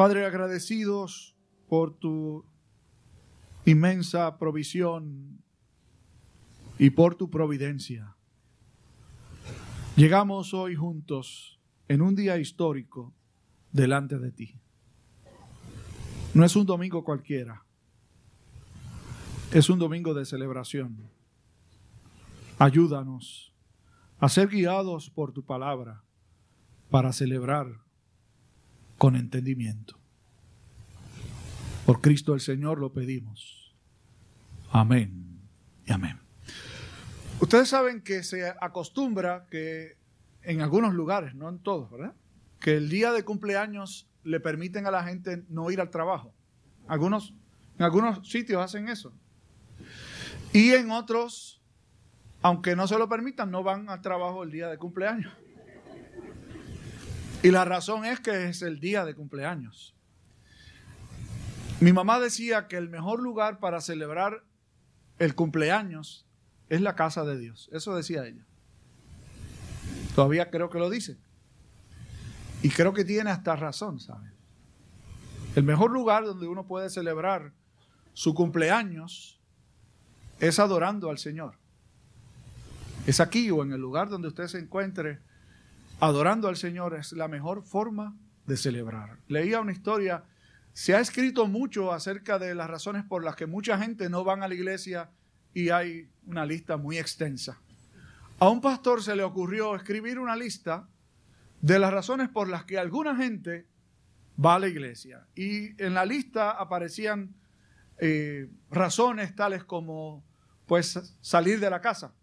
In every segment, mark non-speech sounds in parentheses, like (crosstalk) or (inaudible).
Padre, agradecidos por tu inmensa provisión y por tu providencia. Llegamos hoy juntos en un día histórico delante de ti. No es un domingo cualquiera, es un domingo de celebración. Ayúdanos a ser guiados por tu palabra para celebrar con entendimiento. Por Cristo el Señor lo pedimos. Amén y amén. Ustedes saben que se acostumbra que en algunos lugares, no en todos, ¿verdad? Que el día de cumpleaños le permiten a la gente no ir al trabajo. Algunos, en algunos sitios hacen eso. Y en otros, aunque no se lo permitan, no van al trabajo el día de cumpleaños. Y la razón es que es el día de cumpleaños. Mi mamá decía que el mejor lugar para celebrar el cumpleaños es la casa de Dios. Eso decía ella. Todavía creo que lo dice. Y creo que tiene hasta razón, ¿saben? El mejor lugar donde uno puede celebrar su cumpleaños es adorando al Señor. Es aquí o en el lugar donde usted se encuentre adorando al Señor es la mejor forma de celebrar. Leía una historia, se ha escrito mucho acerca de las razones por las que mucha gente no van a la iglesia y hay una lista muy extensa. A un pastor se le ocurrió escribir una lista de las razones por las que alguna gente va a la iglesia. Y en la lista aparecían eh, razones tales como pues salir de la casa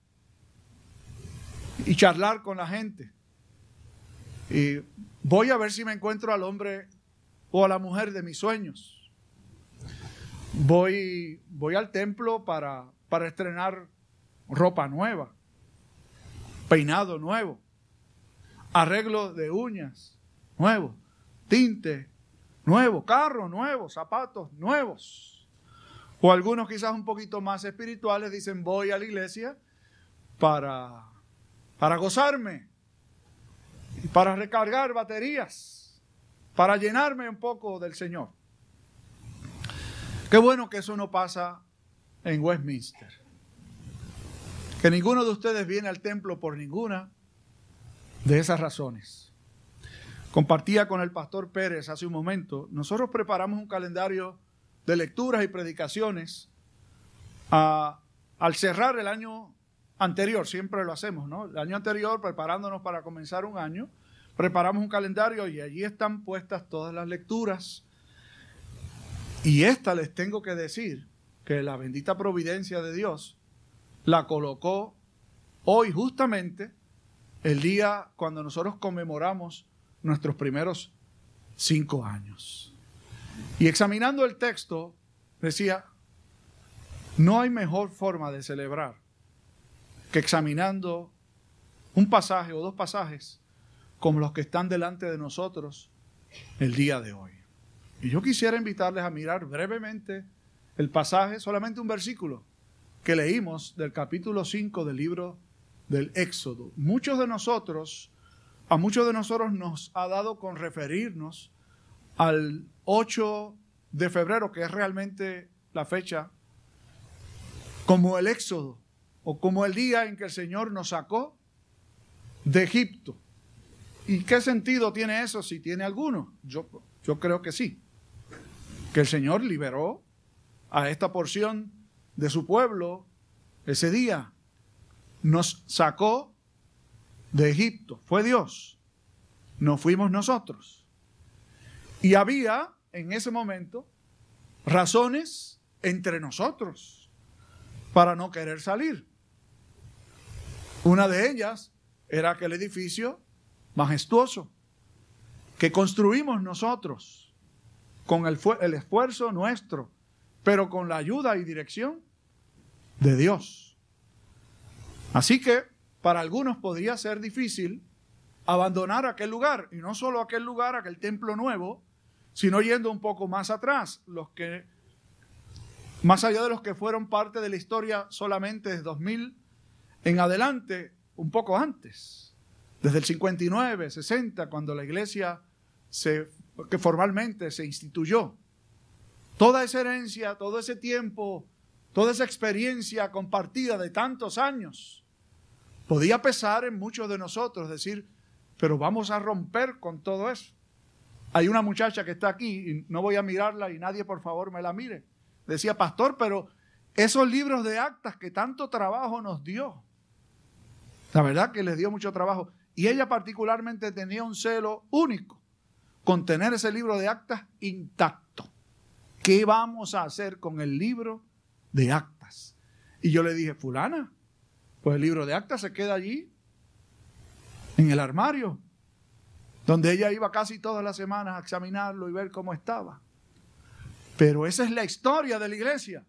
y charlar con la gente, y voy a ver si me encuentro al hombre o a la mujer de mis sueños. Voy, voy al templo para, para estrenar ropa nueva, peinado nuevo, arreglo de uñas nuevo, tinte nuevo, carro nuevo, zapatos nuevos. O algunos quizás un poquito más espirituales dicen voy a la iglesia para, para gozarme, para recargar baterías, para llenarme un poco del Señor. Qué bueno que eso no pasa en Westminster. Que ninguno de ustedes viene al templo por ninguna de esas razones. Compartía con el pastor Pérez hace un momento, nosotros preparamos un calendario de lecturas y predicaciones al cerrar el año anterior, siempre lo hacemos, ¿no? El año anterior, preparándonos para comenzar un año, preparamos un calendario y allí están puestas todas las lecturas. Y esta les tengo que decir que la bendita providencia de Dios la colocó hoy justamente el día cuando nosotros conmemoramos nuestros primeros cinco años. Y examinando el texto, decía, no hay mejor forma de celebrar que examinando un pasaje o dos pasajes como los que están delante de nosotros el día de hoy. Y yo quisiera invitarles a mirar brevemente el pasaje, solamente un versículo que leímos del capítulo 5 del libro del Éxodo. Muchos de nosotros, a muchos de nosotros nos ha dado con referirnos al 8 de febrero, que es realmente la fecha, como el Éxodo, o como el día en que el Señor nos sacó de Egipto. ¿Y qué sentido tiene eso si tiene alguno? Yo, yo creo que sí. Que el Señor liberó a esta porción de su pueblo ese día. Nos sacó de Egipto. Fue Dios. No fuimos nosotros. Y había en ese momento razones entre nosotros para no querer salir. Una de ellas era aquel edificio majestuoso que construimos nosotros con el, el, esfuerzo nuestro, pero con la ayuda y dirección de Dios. Así que para algunos podría ser difícil abandonar aquel lugar, y no solo aquel lugar, aquel templo nuevo, sino yendo un poco más atrás, los que más allá de los que fueron parte de la historia solamente de 2000 en adelante, un poco antes, desde el 59, 60, cuando la iglesia que formalmente se instituyó, toda esa herencia, todo ese tiempo, toda esa experiencia compartida de tantos años, podía pesar en muchos de nosotros, decir, pero vamos a romper con todo eso. Hay una muchacha que está aquí, y no voy a mirarla y nadie por favor me la mire. Decía, pastor, pero esos libros de actas que tanto trabajo nos dio, la verdad que les dio mucho trabajo. Y ella particularmente tenía un celo único con tener ese libro de actas intacto. ¿Qué vamos a hacer con el libro de actas? Y yo le dije, fulana, pues el libro de actas se queda allí, en el armario, donde ella iba casi todas las semanas a examinarlo y ver cómo estaba. Pero esa es la historia de la iglesia.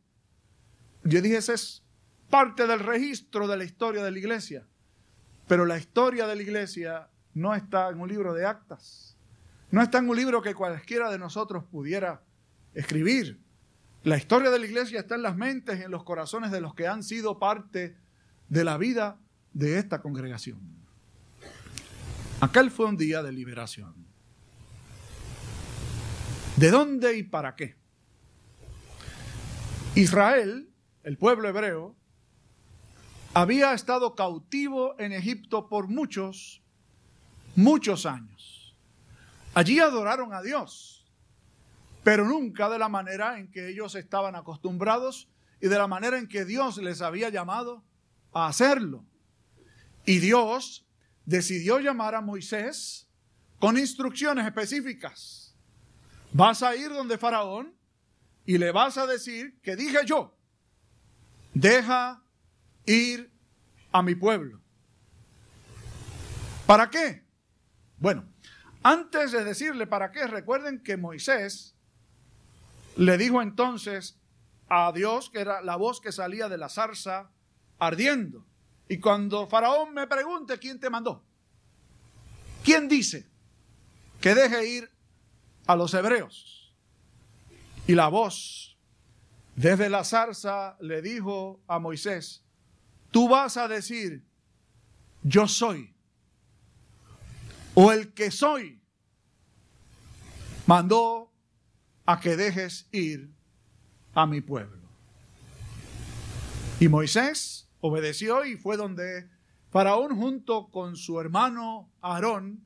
Yo dije, esa es parte del registro de la historia de la iglesia. Pero la historia de la iglesia no está en un libro de actas. No está en un libro que cualquiera de nosotros pudiera escribir. La historia de la iglesia está en las mentes y en los corazones de los que han sido parte de la vida de esta congregación. Aquel fue un día de liberación. ¿De dónde y para qué? Israel, el pueblo hebreo, había estado cautivo en Egipto por muchos, muchos años. Allí adoraron a Dios, pero nunca de la manera en que ellos estaban acostumbrados y de la manera en que Dios les había llamado a hacerlo. Y Dios decidió llamar a Moisés con instrucciones específicas. Vas a ir donde Faraón y le vas a decir que dije yo, deja ir a mi pueblo. ¿Para qué? Bueno, antes de decirle para qué, recuerden que Moisés le dijo entonces a Dios, que era la voz que salía de la zarza ardiendo. Y cuando Faraón me pregunte quién te mandó, ¿quién dice que deje ir a los hebreos? Y la voz desde la zarza le dijo a Moisés, tú vas a decir, yo soy, o el que soy, mandó a que dejes ir a mi pueblo. Y Moisés obedeció y fue donde Faraón junto con su hermano Aarón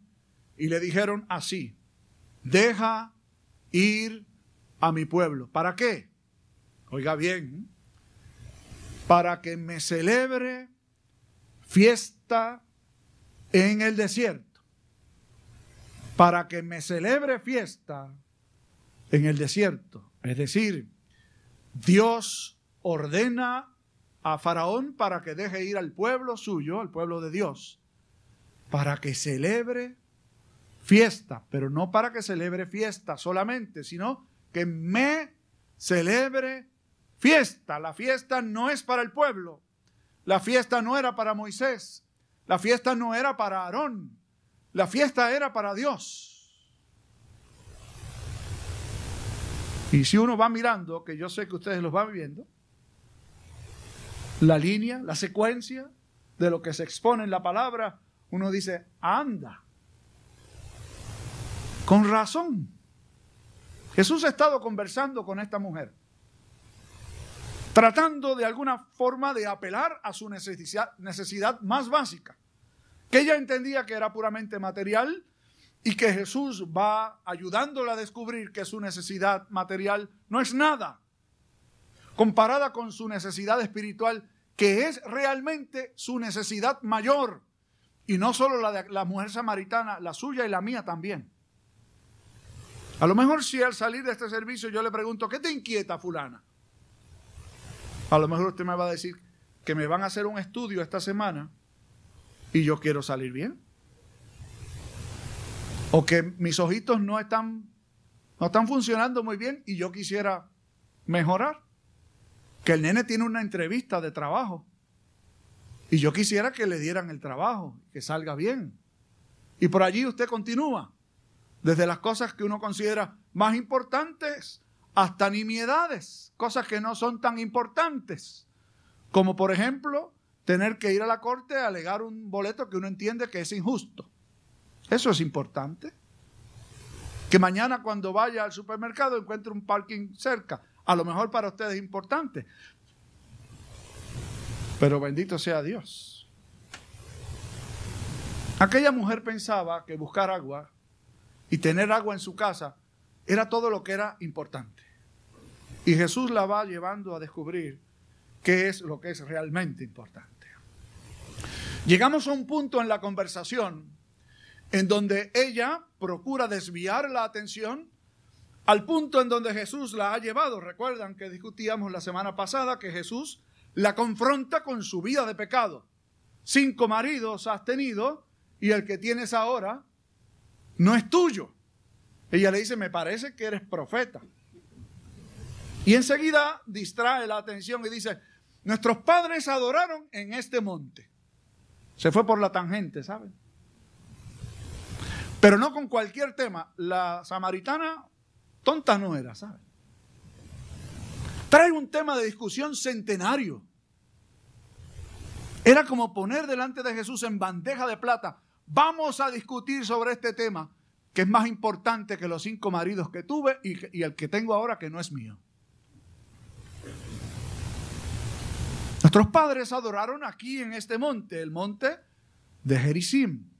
y le dijeron así, deja ir a mi pueblo. ¿Para qué? Oiga bien, para que me celebre fiesta en el desierto. Para que me celebre fiesta en el desierto. Es decir, Dios ordena a Faraón para que deje ir al pueblo suyo, al pueblo de Dios, para que celebre fiesta, pero no para que celebre fiesta solamente, sino que me celebre fiesta. La fiesta no es para el pueblo. La fiesta no era para Moisés. La fiesta no era para Aarón. La fiesta era para Dios. Y si uno va mirando, que yo sé que ustedes los van viendo, la línea, la secuencia de lo que se expone en la palabra, uno dice, anda. Con razón. Jesús ha estado conversando con esta mujer, tratando de alguna forma de apelar a su necesidad, más básica, que ella entendía que era puramente material y que Jesús va ayudándola a descubrir que su necesidad material no es nada comparada con su necesidad espiritual, que es realmente su necesidad mayor, y no solo la de la mujer samaritana, la suya y la mía también. A lo mejor si al salir de este servicio yo le pregunto, ¿qué te inquieta fulana? A lo mejor usted me va a decir que me van a hacer un estudio esta semana y yo quiero salir bien. O que mis ojitos no están, no están funcionando muy bien y yo quisiera mejorar. Que el nene tiene una entrevista de trabajo y yo quisiera que le dieran el trabajo, que salga bien. Y por allí usted continúa desde las cosas que uno considera más importantes hasta nimiedades, cosas que no son tan importantes, como por ejemplo tener que ir a la corte a alegar un boleto que uno entiende que es injusto. Eso es importante. Que mañana cuando vaya al supermercado encuentre un parking cerca. A lo mejor para ustedes es importante. Pero bendito sea Dios. Aquella mujer pensaba que buscar agua y tener agua en su casa era todo lo que era importante. Y Jesús la va llevando a descubrir qué es lo que es realmente importante. Llegamos a un punto en la conversación en donde ella procura desviar la atención al punto en donde Jesús la ha llevado. Recuerdan que discutíamos la semana pasada que Jesús la confronta con su vida de pecado. Cinco maridos has tenido y el que tienes ahora no es tuyo. Ella le dice, me parece que eres profeta. Y enseguida distrae la atención y dice, nuestros padres adoraron en este monte. Se fue por la tangente, ¿saben? Pero no con cualquier tema. La samaritana tonta no era, ¿saben? Trae un tema de discusión centenario. Era como poner delante de Jesús en bandeja de plata. Vamos a discutir sobre este tema que es más importante que los cinco maridos que tuve y, el que tengo ahora que no es mío. Nuestros padres adoraron aquí en este monte, el monte de Gerizim.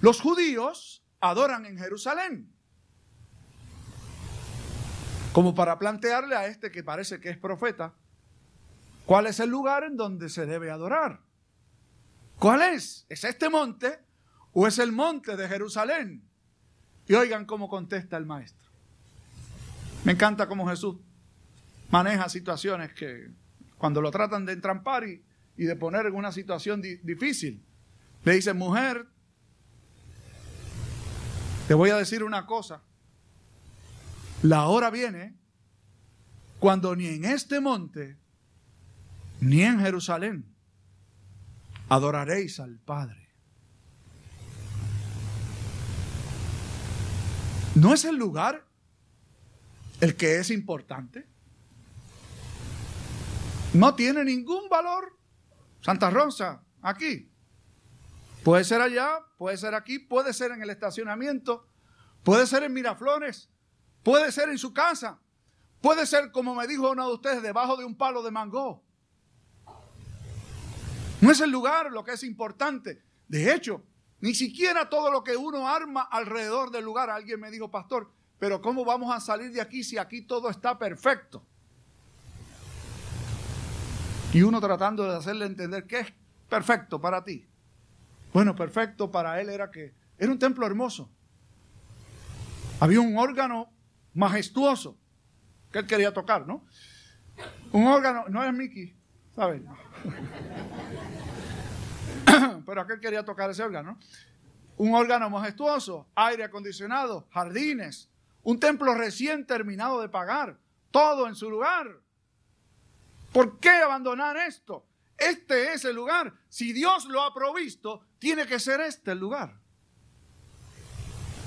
Los judíos adoran en Jerusalén. Como para plantearle a este que parece que es profeta, ¿cuál es el lugar en donde se debe adorar? ¿Cuál es? ¿Es este monte o es el monte de Jerusalén? Y oigan cómo contesta el maestro. Me encanta cómo Jesús maneja situaciones que cuando lo tratan de entrampar y, de poner en una situación difícil, le dice, mujer, te voy a decir una cosa, la hora viene cuando ni en este monte, ni en Jerusalén, adoraréis al Padre. ¿No es el lugar el que es importante? No tiene ningún valor. Santa Rosa, aquí. Puede ser allá, puede ser aquí, puede ser en el estacionamiento, puede ser en Miraflores, puede ser en su casa, puede ser, como me dijo uno de ustedes, debajo de un palo de mango. No es el lugar lo que es importante. De hecho, ni siquiera todo lo que uno arma alrededor del lugar. Alguien me dijo, pastor, pero ¿cómo vamos a salir de aquí si aquí todo está perfecto? Y uno tratando de hacerle entender que es perfecto para ti. Bueno, perfecto para él era que era un templo hermoso. Había un órgano majestuoso que él quería tocar, ¿no? Un órgano, no es Mickey, ¿saben? Pero aquel quería tocar ese órgano. Un órgano majestuoso, aire acondicionado, jardines, un templo recién terminado de pagar, todo en su lugar. ¿Por qué abandonar esto? Este es el lugar. Si Dios lo ha provisto, tiene que ser este el lugar.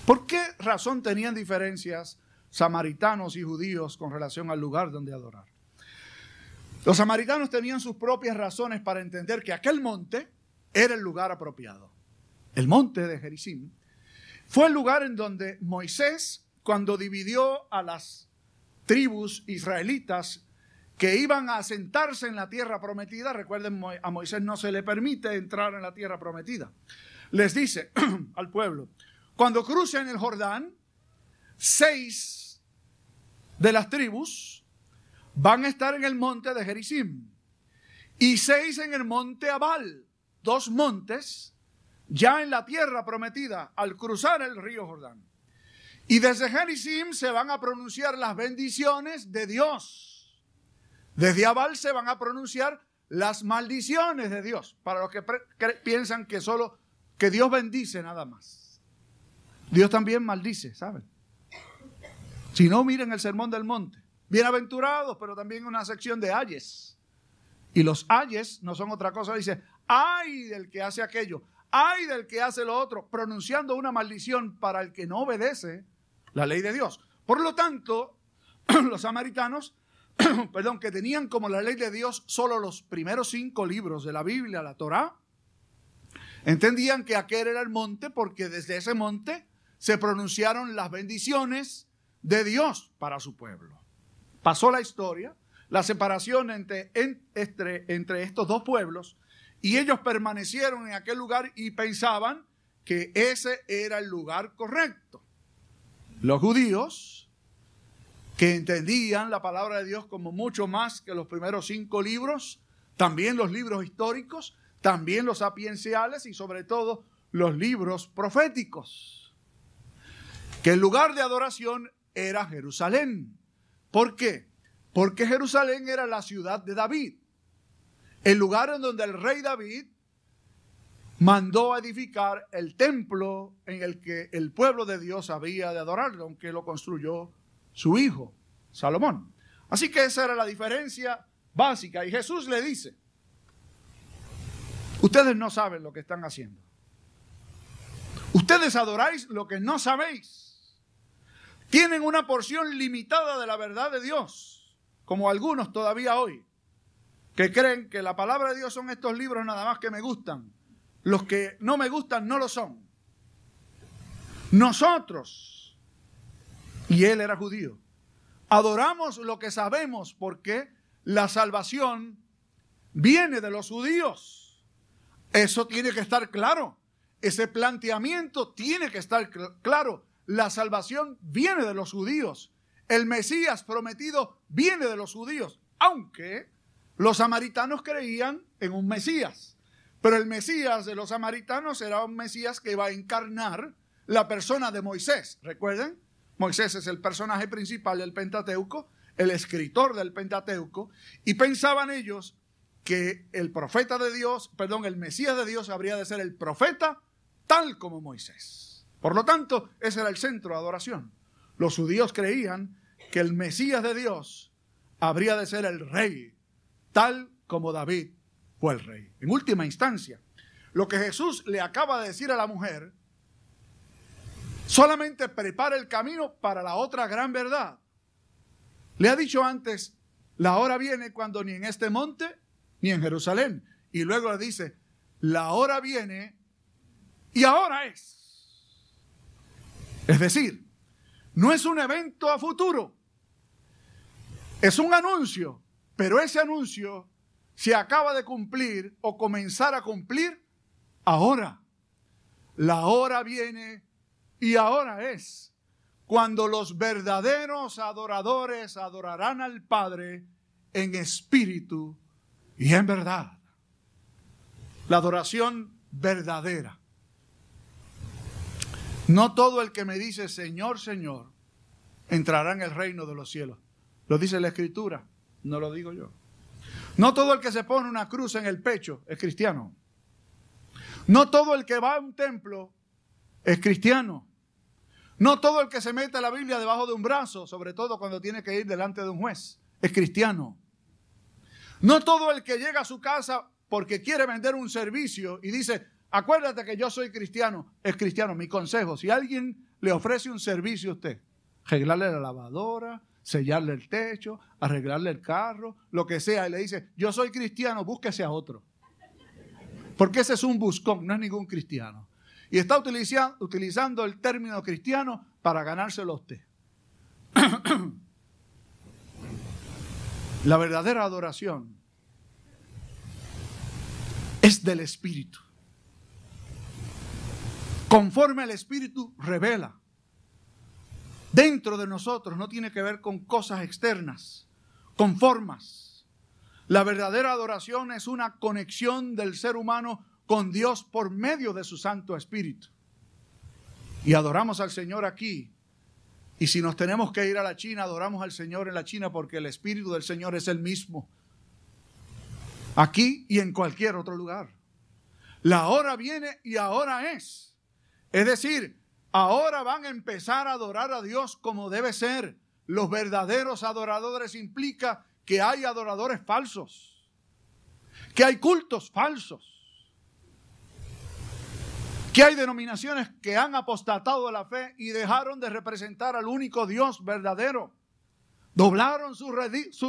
¿Por qué razón tenían diferencias samaritanos y judíos con relación al lugar donde adorar? Los samaritanos tenían sus propias razones para entender que aquel monte era el lugar apropiado. El monte de Gerizim fue el lugar en donde Moisés, cuando dividió a las tribus israelitas que iban a asentarse en la tierra prometida, recuerden, a Moisés no se le permite entrar en la tierra prometida. Les dice (clears throat) al pueblo, cuando crucen el Jordán, seis de las tribus van a estar en el monte de Gerizim y seis en el monte Abal, dos montes ya en la tierra prometida al cruzar el río Jordán. Y desde Gerizim se van a pronunciar las bendiciones de Dios desde Abal se van a pronunciar las maldiciones de Dios, para los que piensan que solo que Dios bendice nada más. Dios también maldice, ¿saben? Si no, miren el sermón del monte. Bienaventurados, pero también una sección de ayes. Y los ayes no son otra cosa, dice, ay del que hace aquello, ay del que hace lo otro, pronunciando una maldición para el que no obedece la ley de Dios. Por lo tanto, (clears throat) los samaritanos (clears throat) perdón, que tenían como la ley de Dios solo los primeros cinco libros de la Biblia, la Torá, entendían que aquel era el monte porque desde ese monte se pronunciaron las bendiciones de Dios para su pueblo. Pasó la historia, la separación entre, entre, entre estos dos pueblos, y ellos permanecieron en aquel lugar y pensaban que ese era el lugar correcto. Los judíos, que entendían la palabra de Dios como mucho más que los primeros cinco libros, también los libros históricos, también los sapienciales y sobre todo los libros proféticos. Que el lugar de adoración era Jerusalén. ¿Por qué? Porque Jerusalén era la ciudad de David, el lugar en donde el rey David mandó a edificar el templo en el que el pueblo de Dios había de adorarlo, aunque lo construyó su hijo, Salomón. Así que esa era la diferencia básica. Y Jesús le dice, ustedes no saben lo que están haciendo. Ustedes adoráis lo que no sabéis. Tienen una porción limitada de la verdad de Dios, como algunos todavía hoy, que creen que la palabra de Dios son estos libros nada más que me gustan. Los que no me gustan no lo son. Nosotros, y él era judío, adoramos lo que sabemos porque la salvación viene de los judíos. Eso tiene que estar claro. Ese planteamiento tiene que estar claro. La salvación viene de los judíos. El Mesías prometido viene de los judíos. Aunque los samaritanos creían en un Mesías. Pero el Mesías de los samaritanos era un Mesías que iba a encarnar la persona de Moisés. ¿Recuerden? Moisés es el personaje principal del Pentateuco, el escritor del Pentateuco, y pensaban ellos que el profeta de Dios, perdón, el Mesías de Dios habría de ser el profeta tal como Moisés. Por lo tanto, ese era el centro de adoración. Los judíos creían que el Mesías de Dios habría de ser el rey, tal como David fue el rey. En última instancia, lo que Jesús le acaba de decir a la mujer solamente prepara el camino para la otra gran verdad. Le ha dicho antes, la hora viene cuando ni en este monte ni en Jerusalén. Y luego le dice, la hora viene y ahora es. Es decir, no es un evento a futuro, es un anuncio, pero ese anuncio se acaba de cumplir o comenzar a cumplir ahora. La hora viene y ahora es cuando los verdaderos adoradores adorarán al Padre en espíritu y en verdad. La adoración verdadera. No todo el que me dice Señor, Señor, entrará en el reino de los cielos. Lo dice la Escritura, no lo digo yo. No todo el que se pone una cruz en el pecho es cristiano. No todo el que va a un templo es cristiano. No todo el que se mete la Biblia debajo de un brazo, sobre todo cuando tiene que ir delante de un juez, es cristiano. No todo el que llega a su casa porque quiere vender un servicio y dice, Acuérdate que yo soy cristiano, es cristiano. Mi consejo, si alguien le ofrece un servicio a usted, arreglarle la lavadora, sellarle el techo, arreglarle el carro, lo que sea, y le dice, yo soy cristiano, búsquese a otro. Porque ese es un buscón, no es ningún cristiano. Y está utilizando el término cristiano para ganárselo a usted. (clears throat) La verdadera adoración es del Espíritu conforme el Espíritu revela. Dentro de nosotros no tiene que ver con cosas externas, con formas. La verdadera adoración es una conexión del ser humano con Dios por medio de su Santo Espíritu. Y adoramos al Señor aquí. Y si nos tenemos que ir a la China, adoramos al Señor en la China porque el Espíritu del Señor es el mismo. Aquí y en cualquier otro lugar. La hora viene y ahora es es decir, ahora van a empezar a adorar a Dios como debe ser. Los verdaderos adoradores implica que hay adoradores falsos, que hay cultos falsos, que hay denominaciones que han apostatado de la fe y dejaron de representar al único Dios verdadero. Doblaron sus,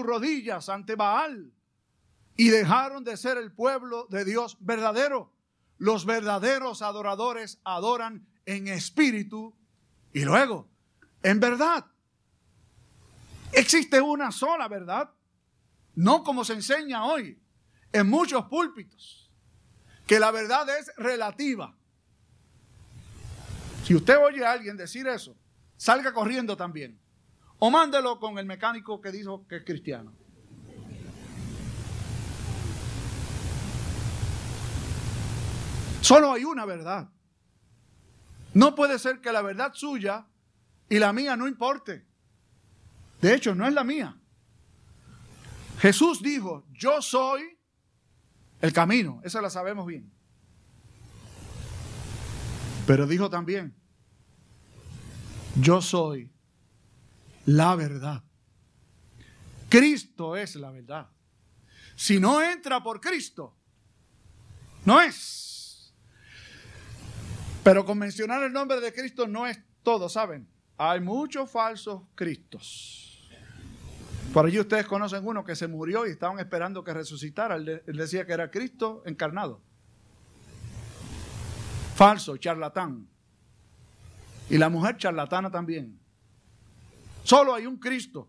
rodillas ante Baal y dejaron de ser el pueblo de Dios verdadero. Los verdaderos adoradores adoran en espíritu Y luego, en verdad. Existe una sola verdad, no como se enseña hoy en muchos púlpitos, que la verdad es relativa. Si usted oye a alguien decir eso, salga corriendo también. O mándelo con el mecánico que dijo que es cristiano. Solo hay una verdad. No puede ser que la verdad suya y la mía no importe. De hecho, no es la mía. Jesús dijo, yo soy el camino, esa la sabemos bien. Pero dijo también, yo soy la verdad. Cristo es la verdad. Si no entra por Cristo, no es. Pero con mencionar el nombre de Cristo no es todo, ¿saben? Hay muchos falsos Cristos. Por allí ustedes conocen uno que se murió y estaban esperando que resucitara. Él, decía que era Cristo encarnado. Falso, charlatán. Y la mujer charlatana también. Solo hay un Cristo,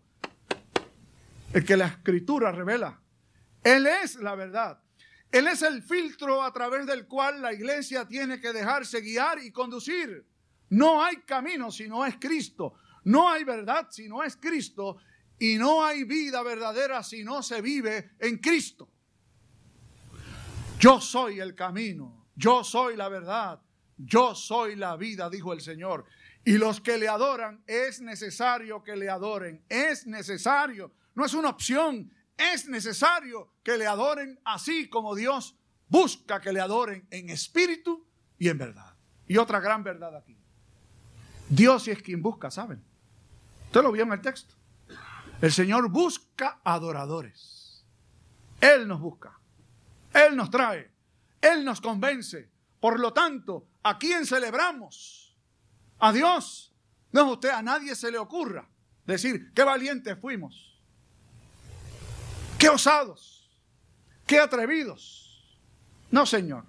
el que la escritura revela. Él es la verdad. Él es el filtro a través del cual la iglesia tiene que dejarse guiar y conducir. No hay camino si no es Cristo. No hay verdad si no es Cristo. Y no hay vida verdadera si no se vive en Cristo. Yo soy el camino. Yo soy la verdad. Yo soy la vida, dijo el Señor. Y los que le adoran, es necesario que le adoren. Es necesario. No es una opción. Es necesario que le adoren así como Dios busca que le adoren en espíritu y en verdad. Y otra gran verdad aquí. Dios es quien busca, ¿saben? Usted lo vio en el texto. El Señor busca adoradores. Él nos busca. Él nos trae. Él nos convence. Por lo tanto, ¿a quién celebramos? a Dios. No, usted a nadie se le ocurra decir, qué valientes fuimos, qué osados, qué atrevidos. No, Señor.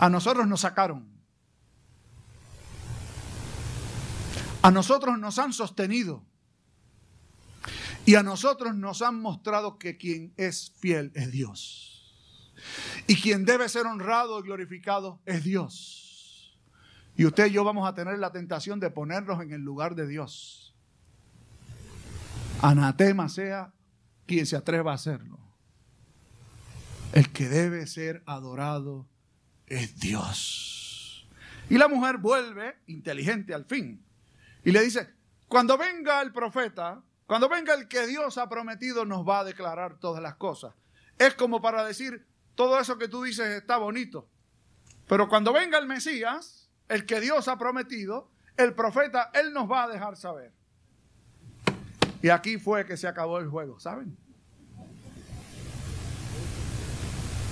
A nosotros nos sacaron. A nosotros nos han sostenido. Y a nosotros nos han mostrado que quien es fiel es Dios. Y quien debe ser honrado y glorificado es Dios. Y usted y yo vamos a tener la tentación de ponernos en el lugar de Dios. Anatema sea quien se atreva a hacerlo. El que debe ser adorado es Dios. Y la mujer vuelve inteligente al fin. Y le dice, cuando venga el profeta, cuando venga el que Dios ha prometido, nos va a declarar todas las cosas. Es como para decir, todo eso que tú dices está bonito. Pero cuando venga el Mesías, el que Dios ha prometido, el profeta, él nos va a dejar saber. Y aquí fue que se acabó el juego, ¿saben?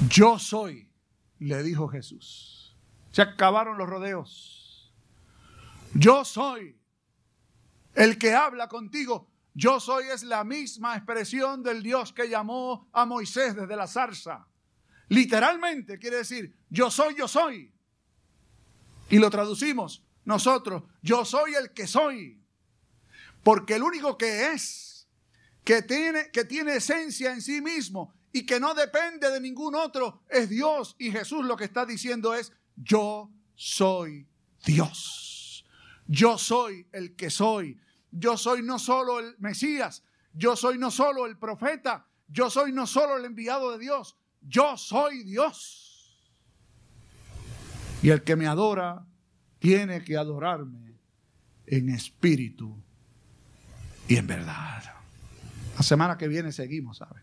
Yo soy, le dijo Jesús. Se acabaron los rodeos. Yo soy el que habla contigo. Yo soy es la misma expresión del Dios que llamó a Moisés desde la zarza. Literalmente quiere decir, yo soy, yo soy. Y lo traducimos nosotros, yo soy el que soy. Porque el único que es, que tiene, que tiene esencia en sí mismo y que no depende de ningún otro, es Dios. Y Jesús lo que está diciendo es, yo soy Dios. Yo soy el que soy. Yo soy no solo el Mesías, yo soy no solo el profeta, yo soy no solo el enviado de Dios, yo soy Dios. Y el que me adora tiene que adorarme en espíritu y en verdad. La semana que viene seguimos, ¿sabe?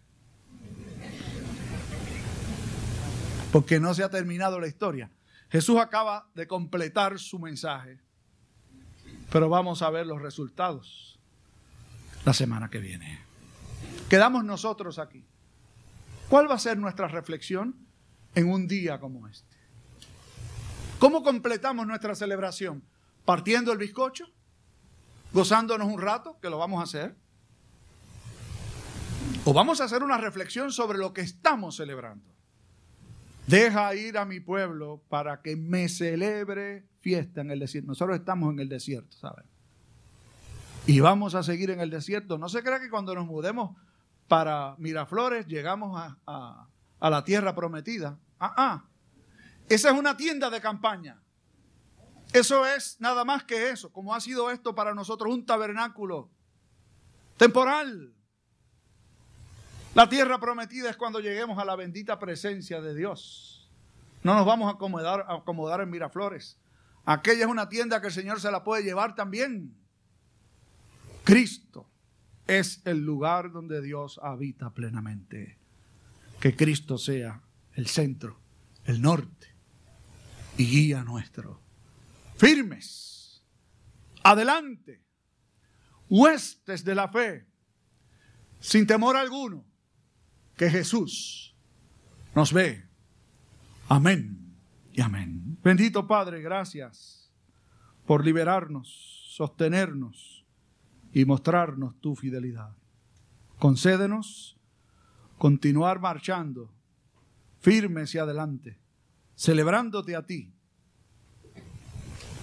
Porque no se ha terminado la historia. Jesús acaba de completar su mensaje, pero vamos a ver los resultados la semana que viene. Quedamos nosotros aquí. ¿Cuál va a ser nuestra reflexión en un día como este? ¿Cómo completamos nuestra celebración? Partiendo el bizcocho, gozándonos un rato, que lo vamos a hacer. O vamos a hacer una reflexión sobre lo que estamos celebrando. Deja ir a mi pueblo para que me celebre fiesta en el desierto. Nosotros estamos en el desierto, ¿saben? Y vamos a seguir en el desierto. No se crea que cuando nos mudemos para Miraflores llegamos a, a la tierra prometida. Ah, ah. Esa es una tienda de campaña. Eso es nada más que eso, como ha sido esto para nosotros, un tabernáculo temporal. La tierra prometida es cuando lleguemos a la bendita presencia de Dios. No nos vamos a acomodar, en Miraflores. Aquella es una tienda que el Señor se la puede llevar también. Cristo es el lugar donde Dios habita plenamente. Que Cristo sea el centro, el norte y guía nuestro. Firmes, adelante, huestes de la fe, sin temor alguno, que Jesús nos ve. Amén y amén. Bendito Padre, gracias por liberarnos, sostenernos y mostrarnos tu fidelidad. Concédenos continuar marchando firmes y adelante, celebrándote a ti